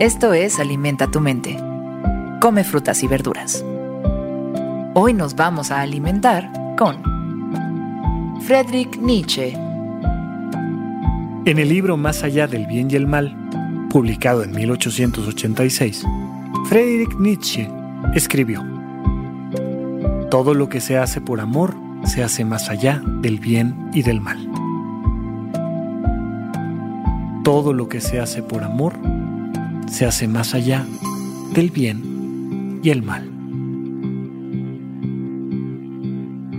Esto es Alimenta tu mente. Come frutas y verduras. Hoy nos vamos a alimentar con Friedrich Nietzsche. En el libro Más allá del bien y el mal, publicado en 1886, Friedrich Nietzsche escribió, Todo lo que se hace por amor se hace más allá del bien y del mal. Todo lo que se hace por amor se hace más allá del bien y el mal.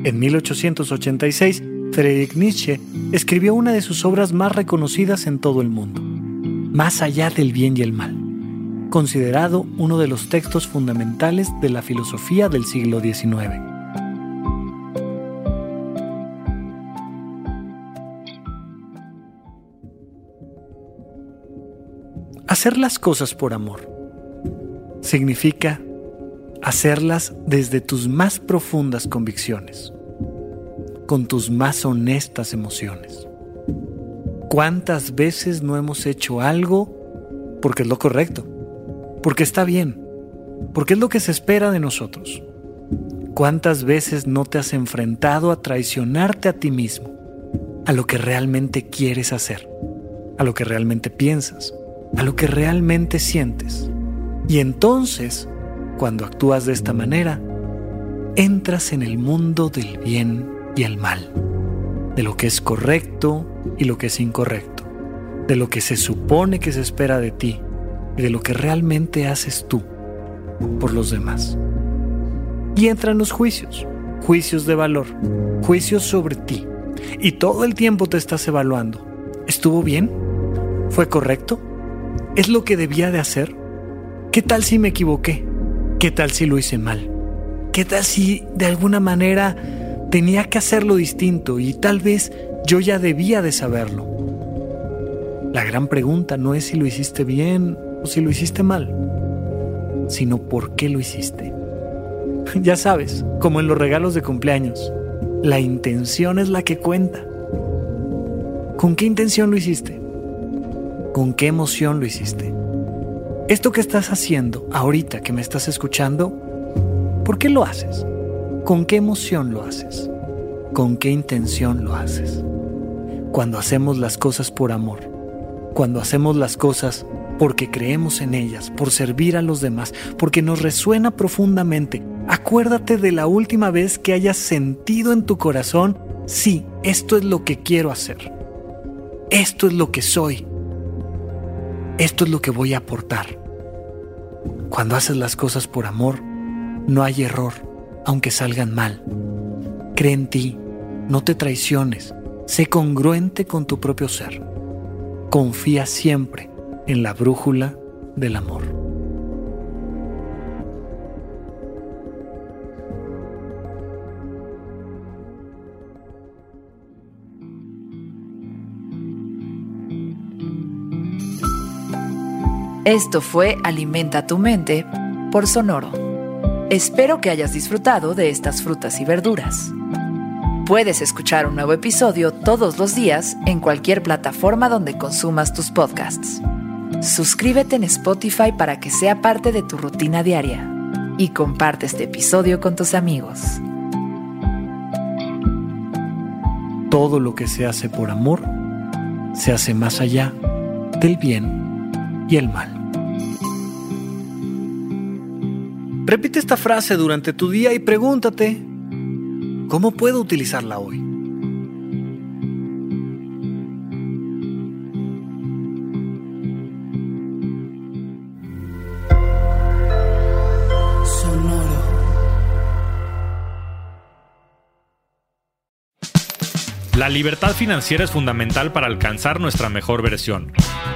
En 1886, Friedrich Nietzsche escribió una de sus obras más reconocidas en todo el mundo, Más allá del bien y el mal, considerado uno de los textos fundamentales de la filosofía del siglo XIX. Hacer las cosas por amor significa hacerlas desde tus más profundas convicciones, con tus más honestas emociones. ¿Cuántas veces no hemos hecho algo porque es lo correcto, porque está bien, porque es lo que se espera de nosotros? ¿Cuántas veces no te has enfrentado a traicionarte a ti mismo, a lo que realmente quieres hacer, a lo que realmente piensas? A lo que realmente sientes. Y entonces, cuando actúas de esta manera, entras en el mundo del bien y el mal, de lo que es correcto y lo que es incorrecto, de lo que se supone que se espera de ti y de lo que realmente haces tú por los demás. Y entran los juicios, juicios de valor, juicios sobre ti. Y todo el tiempo te estás evaluando. ¿Estuvo bien? ¿Fue correcto? ¿Es lo que debía de hacer? ¿Qué tal si me equivoqué? ¿Qué tal si lo hice mal? ¿Qué tal si de alguna manera tenía que hacerlo distinto y tal vez yo ya debía de saberlo? La gran pregunta no es si lo hiciste bien o si lo hiciste mal, sino por qué lo hiciste. Ya sabes, como en los regalos de cumpleaños, la intención es la que cuenta. ¿Con qué intención lo hiciste? ¿Con qué emoción lo hiciste? Esto que estás haciendo ahorita que me estás escuchando, ¿por qué lo haces? ¿Con qué emoción lo haces? ¿Con qué intención lo haces? Cuando hacemos las cosas por amor, cuando hacemos las cosas porque creemos en ellas, por servir a los demás, porque nos resuena profundamente, acuérdate de la última vez que hayas sentido en tu corazón, sí, esto es lo que quiero hacer, esto es lo que soy, esto es lo que voy a aportar. Cuando haces las cosas por amor, no hay error, aunque salgan mal. Cree en ti, no te traiciones, sé congruente con tu propio ser. Confía siempre en la brújula del amor. Esto fue Alimenta tu mente por Sonoro. Espero que hayas disfrutado de estas frutas y verduras. Puedes escuchar un nuevo episodio todos los días en cualquier plataforma donde consumas tus podcasts. Suscríbete en Spotify para que sea parte de tu rutina diaria y comparte este episodio con tus amigos. Todo lo que se hace por amor se hace más allá del bien y el mal. Repite esta frase durante tu día y pregúntate, ¿cómo puedo utilizarla hoy? La libertad financiera es fundamental para alcanzar nuestra mejor versión.